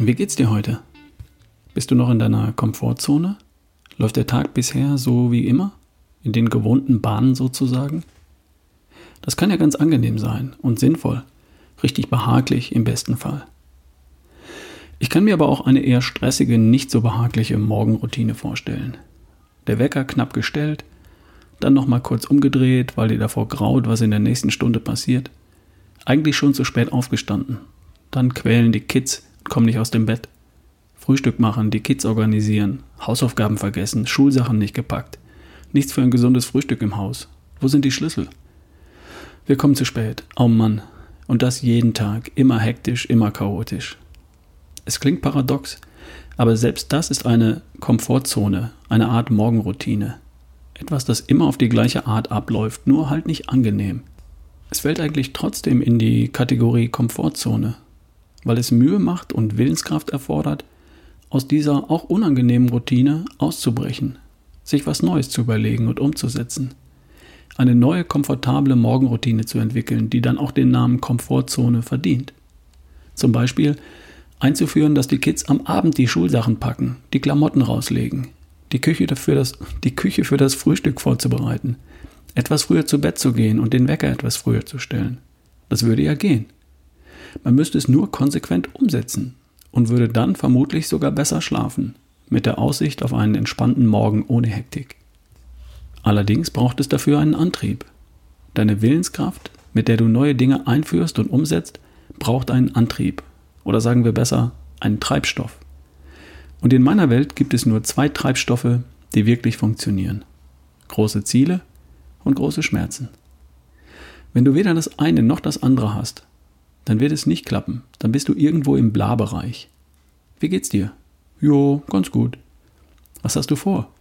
Wie geht's dir heute? Bist du noch in deiner Komfortzone? Läuft der Tag bisher so wie immer? In den gewohnten Bahnen sozusagen? Das kann ja ganz angenehm sein und sinnvoll, richtig behaglich im besten Fall. Ich kann mir aber auch eine eher stressige, nicht so behagliche Morgenroutine vorstellen. Der Wecker knapp gestellt, dann nochmal kurz umgedreht, weil dir davor graut, was in der nächsten Stunde passiert. Eigentlich schon zu spät aufgestanden. Dann quälen die Kids und kommen nicht aus dem Bett. Frühstück machen, die Kids organisieren, Hausaufgaben vergessen, Schulsachen nicht gepackt. Nichts für ein gesundes Frühstück im Haus. Wo sind die Schlüssel? Wir kommen zu spät. Oh Mann. Und das jeden Tag. Immer hektisch, immer chaotisch. Es klingt paradox, aber selbst das ist eine Komfortzone, eine Art Morgenroutine. Etwas, das immer auf die gleiche Art abläuft, nur halt nicht angenehm. Es fällt eigentlich trotzdem in die Kategorie Komfortzone, weil es Mühe macht und Willenskraft erfordert, aus dieser auch unangenehmen Routine auszubrechen, sich was Neues zu überlegen und umzusetzen. Eine neue, komfortable Morgenroutine zu entwickeln, die dann auch den Namen Komfortzone verdient. Zum Beispiel einzuführen, dass die Kids am Abend die Schulsachen packen, die Klamotten rauslegen, die Küche, für das, die Küche für das Frühstück vorzubereiten, etwas früher zu Bett zu gehen und den Wecker etwas früher zu stellen. Das würde ja gehen. Man müsste es nur konsequent umsetzen und würde dann vermutlich sogar besser schlafen, mit der Aussicht auf einen entspannten Morgen ohne Hektik. Allerdings braucht es dafür einen Antrieb. Deine Willenskraft, mit der du neue Dinge einführst und umsetzt, braucht einen Antrieb. Oder sagen wir besser, einen Treibstoff. Und in meiner Welt gibt es nur zwei Treibstoffe, die wirklich funktionieren. Große Ziele und große Schmerzen. Wenn du weder das eine noch das andere hast, dann wird es nicht klappen. Dann bist du irgendwo im Bla-Bereich. Wie geht's dir? Jo, ganz gut. Was hast du vor?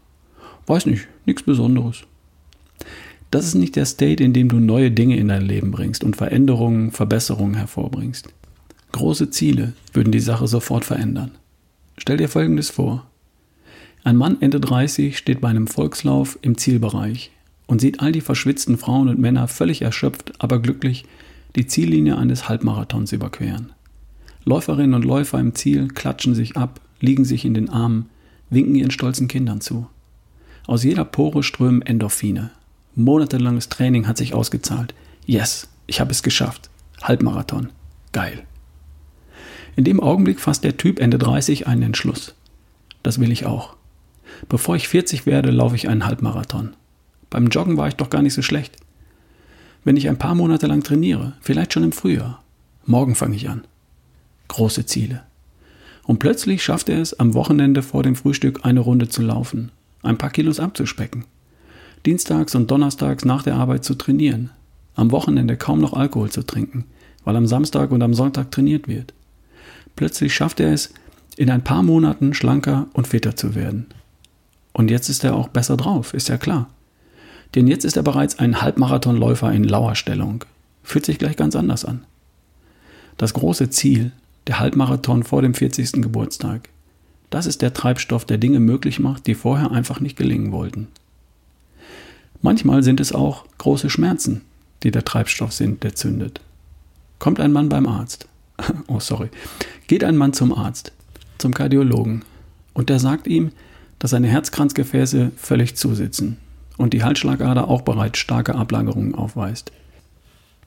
Weiß nicht, nichts Besonderes. Das ist nicht der State, in dem du neue Dinge in dein Leben bringst und Veränderungen, Verbesserungen hervorbringst. Große Ziele würden die Sache sofort verändern. Stell dir Folgendes vor. Ein Mann Ende 30 steht bei einem Volkslauf im Zielbereich und sieht all die verschwitzten Frauen und Männer völlig erschöpft, aber glücklich die Ziellinie eines Halbmarathons überqueren. Läuferinnen und Läufer im Ziel klatschen sich ab, liegen sich in den Armen, winken ihren stolzen Kindern zu. Aus jeder Pore strömen Endorphine. Monatelanges Training hat sich ausgezahlt. Yes, ich habe es geschafft. Halbmarathon. Geil. In dem Augenblick fasst der Typ Ende 30 einen Entschluss. Das will ich auch. Bevor ich 40 werde, laufe ich einen Halbmarathon. Beim Joggen war ich doch gar nicht so schlecht. Wenn ich ein paar Monate lang trainiere, vielleicht schon im Frühjahr. Morgen fange ich an. Große Ziele. Und plötzlich schafft er es, am Wochenende vor dem Frühstück eine Runde zu laufen, ein paar Kilos abzuspecken. Dienstags und Donnerstags nach der Arbeit zu trainieren. Am Wochenende kaum noch Alkohol zu trinken, weil am Samstag und am Sonntag trainiert wird. Plötzlich schafft er es, in ein paar Monaten schlanker und fitter zu werden. Und jetzt ist er auch besser drauf, ist ja klar. Denn jetzt ist er bereits ein Halbmarathonläufer in Lauerstellung. Fühlt sich gleich ganz anders an. Das große Ziel, der Halbmarathon vor dem 40. Geburtstag, das ist der Treibstoff, der Dinge möglich macht, die vorher einfach nicht gelingen wollten. Manchmal sind es auch große Schmerzen, die der Treibstoff sind, der zündet. Kommt ein Mann beim Arzt. oh, sorry geht ein Mann zum Arzt, zum Kardiologen, und der sagt ihm, dass seine Herzkranzgefäße völlig zusitzen und die Halsschlagader auch bereits starke Ablagerungen aufweist.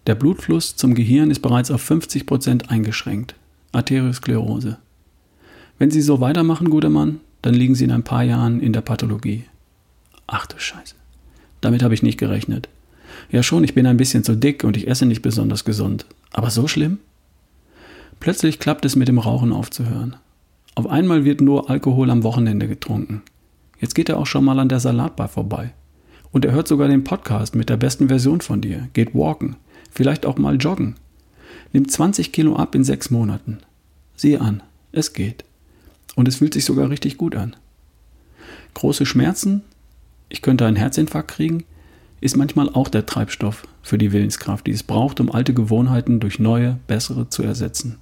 Der Blutfluss zum Gehirn ist bereits auf 50 Prozent eingeschränkt. Arteriosklerose. Wenn Sie so weitermachen, guter Mann, dann liegen Sie in ein paar Jahren in der Pathologie. Ach du Scheiße. Damit habe ich nicht gerechnet. Ja schon, ich bin ein bisschen zu dick und ich esse nicht besonders gesund. Aber so schlimm? Plötzlich klappt es mit dem Rauchen aufzuhören. Auf einmal wird nur Alkohol am Wochenende getrunken. Jetzt geht er auch schon mal an der Salatbar vorbei. Und er hört sogar den Podcast mit der besten Version von dir, geht walken, vielleicht auch mal joggen. Nimmt 20 Kilo ab in sechs Monaten. Sieh an, es geht. Und es fühlt sich sogar richtig gut an. Große Schmerzen, ich könnte einen Herzinfarkt kriegen, ist manchmal auch der Treibstoff für die Willenskraft, die es braucht, um alte Gewohnheiten durch neue, bessere zu ersetzen.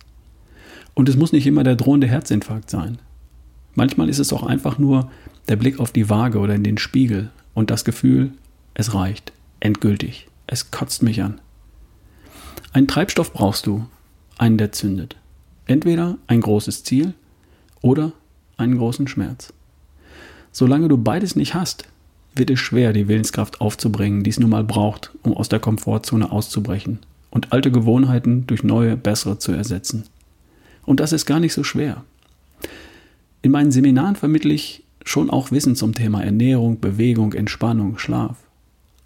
Und es muss nicht immer der drohende Herzinfarkt sein. Manchmal ist es auch einfach nur der Blick auf die Waage oder in den Spiegel und das Gefühl, es reicht, endgültig, es kotzt mich an. Einen Treibstoff brauchst du, einen, der zündet. Entweder ein großes Ziel oder einen großen Schmerz. Solange du beides nicht hast, wird es schwer, die Willenskraft aufzubringen, die es nun mal braucht, um aus der Komfortzone auszubrechen und alte Gewohnheiten durch neue, bessere zu ersetzen. Und das ist gar nicht so schwer. In meinen Seminaren vermittle ich schon auch Wissen zum Thema Ernährung, Bewegung, Entspannung, Schlaf.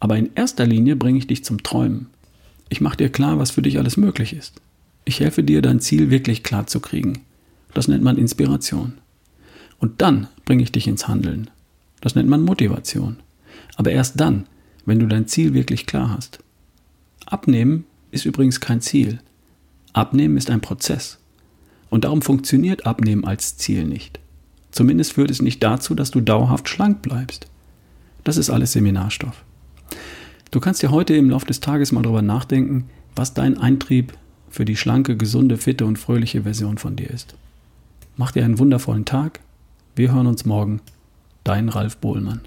Aber in erster Linie bringe ich dich zum Träumen. Ich mache dir klar, was für dich alles möglich ist. Ich helfe dir, dein Ziel wirklich klar zu kriegen. Das nennt man Inspiration. Und dann bringe ich dich ins Handeln. Das nennt man Motivation. Aber erst dann, wenn du dein Ziel wirklich klar hast. Abnehmen ist übrigens kein Ziel. Abnehmen ist ein Prozess. Und darum funktioniert Abnehmen als Ziel nicht. Zumindest führt es nicht dazu, dass du dauerhaft schlank bleibst. Das ist alles Seminarstoff. Du kannst dir heute im Laufe des Tages mal darüber nachdenken, was dein Eintrieb für die schlanke, gesunde, fitte und fröhliche Version von dir ist. Mach dir einen wundervollen Tag. Wir hören uns morgen. Dein Ralf Bohlmann.